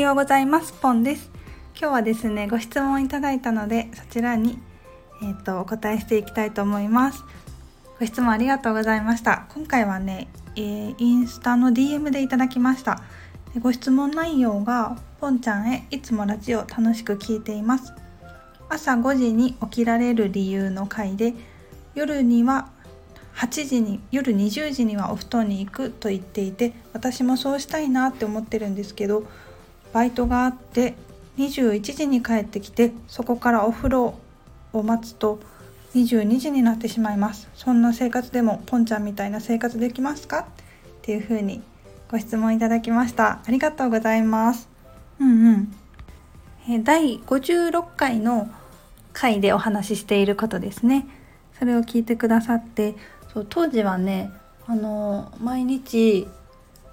ようございます。ポンです。今日はですねご質問いただいたのでそちらにえっ、ー、とお答えしていきたいと思います。ご質問ありがとうございました。今回はね、えー、インスタの DM でいただきました。ご質問内容がポンちゃんへいつもラジオ楽しく聞いています。朝5時に起きられる理由の回で夜には8時に夜20時にはお布団に行くと言っていて私もそうしたいなって思ってるんですけどバイトがあって21時に帰ってきてそこからお風呂を待つと22時になってしまいます。そんな生活でもポンちゃんみたいな生活できますか？っていう風にご質問いただきました。ありがとうございます。うんうん。え第56回の回でお話ししていることですね。それを聞いてくださってそう当時はねあの毎日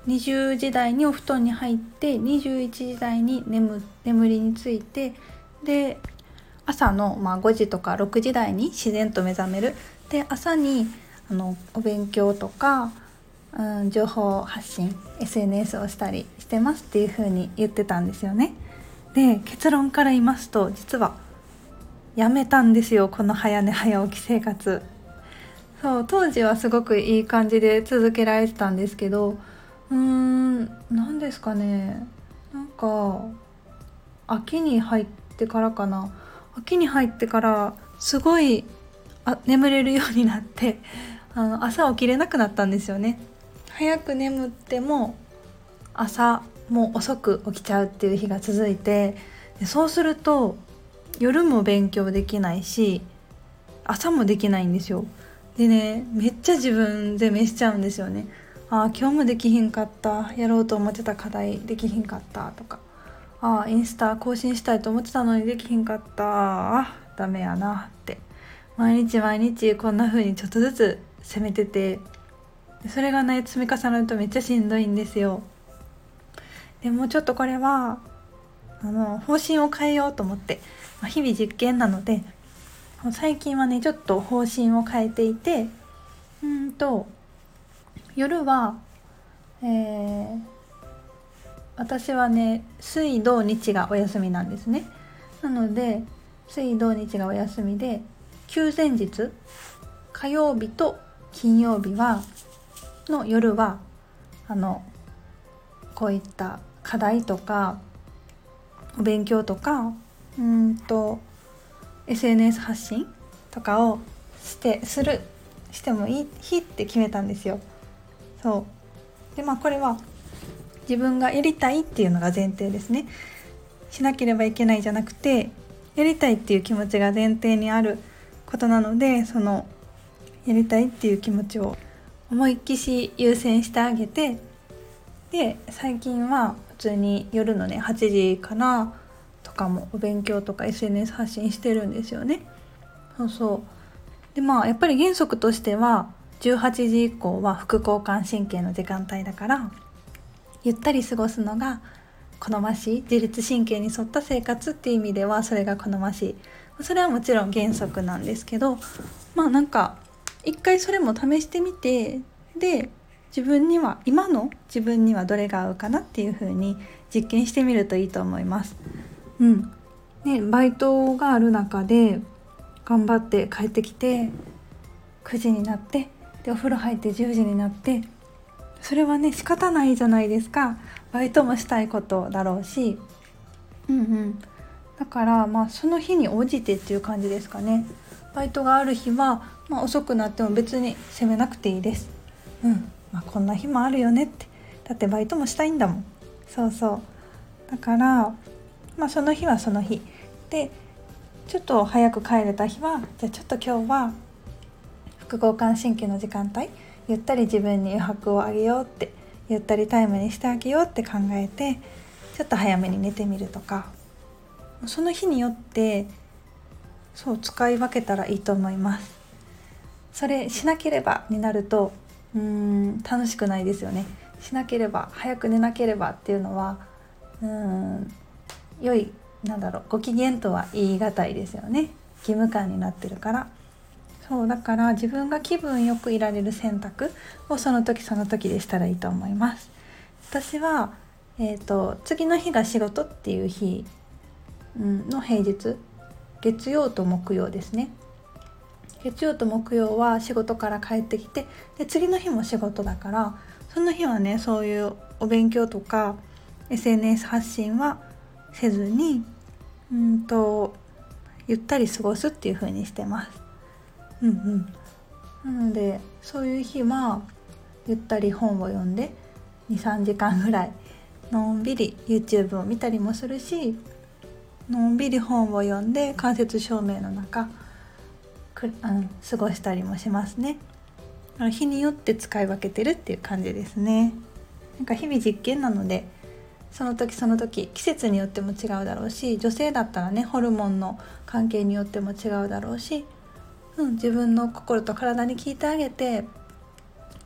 20時台にお布団に入って21時台に眠眠りについてで朝の、まあ、5時とか6時台に自然と目覚めるで朝にあのお勉強とか、うん、情報発信 SNS をしたりしてますっていう風に言ってたんですよね。で結論から言いますと実はやめたんですよこの早寝早起き生活。そう当時はすごくいい感じで続けられてたんですけどうーん何ですかね。なんか秋に入ってからかな。秋に入ってからすごいあ眠れるようになってあの朝起きれなくなったんですよね。早く眠っても朝もう遅く起きちゃうっていう日が続いてでそうすると夜も勉強できないし朝もできないんですよ。でねめっちゃ自分で召しちゃうんですよね。あ今日もできひんかった。やろうと思ってた課題できひんかったとか。あインスタ更新したいと思ってたのにできひんかった。あダメやなって。毎日毎日こんな風にちょっとずつ攻めてて。それがね積み重なるとめっちゃしんどいんですよ。でもちょっとこれはあの方針を変えようと思って、まあ、日々実験なので。最近はねちょっと方針を変えていて。うんと夜は、えー、私はね水土日がお休みなんですねなので水土日がお休みで休前日火曜日と金曜日はの夜はあのこういった課題とかお勉強とかうんと SNS 発信とかをしてするしてもいい日って決めたんですよ。そう。でまあこれは自分がやりたいっていうのが前提ですね。しなければいけないじゃなくてやりたいっていう気持ちが前提にあることなのでそのやりたいっていう気持ちを思いっきし優先してあげてで最近は普通に夜のね8時かなとかもお勉強とか SNS 発信してるんですよね。そうそう。でまあやっぱり原則としては18時以降は副交感神経の時間帯だからゆったり過ごすのが好ましい自律神経に沿った生活っていう意味ではそれが好ましいそれはもちろん原則なんですけどまあなんか一回それも試してみてで自分には今の自分にはどれが合うかなっていう風に実験してみるといいと思います。うん、ねバイトがある中で頑張って帰ってきて9時になってでお風呂入って10時になってそれはね仕方ないじゃないですか。バイトもしたいことだろうし。うんうん。だからまあその日に応じてっていう感じですかね。バイトがある日は、まあ、遅くなっても別に責めなくていいです。うん。まあ、こんな日もあるよねって。だってバイトもしたいんだもん。そうそう。だからまあその日はその日。でちょっと早く帰れた日はじゃあちょっと今日は副交感神経の時間帯ゆったり自分に余白をあげようってゆったりタイムにしてあげようって考えてちょっと早めに寝てみるとかその日によってそう使い分けたらいいと思います。それしなければになるとうーん楽しくないですよね。しなければ早く寝なければっていうのはうん良いなんだろうご機嫌とは言い難いですよね。義務感になってるから。そうだから自分が気分よくいられる選択をその時その時でしたらいいと思います私はえーと、次の日が仕事っていう日、うん、の平日月曜と木曜ですね月曜と木曜は仕事から帰ってきてで次の日も仕事だからその日はねそういうお勉強とか SNS 発信はせずにうんとゆったり過ごすっていう風にしてます。うん。うん、なのでそういう日はゆったり本を読んで23時間ぐらいのんびり YouTube を見たりもするしのんびり本を読んで間接照明の中く、うん、過ごしたりもしますね。日によって使い分けてるっていう感じですね。なんか日々実験なのでその時その時季節によっても違うだろうし女性だったらねホルモンの関係によっても違うだろうし、うん、自分の心と体に聞いてあげて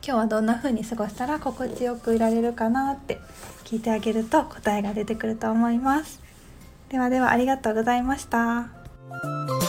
今日はどんな風に過ごしたら心地よくいられるかなって聞いてあげると答えが出てくると思います。ではではありがとうございました。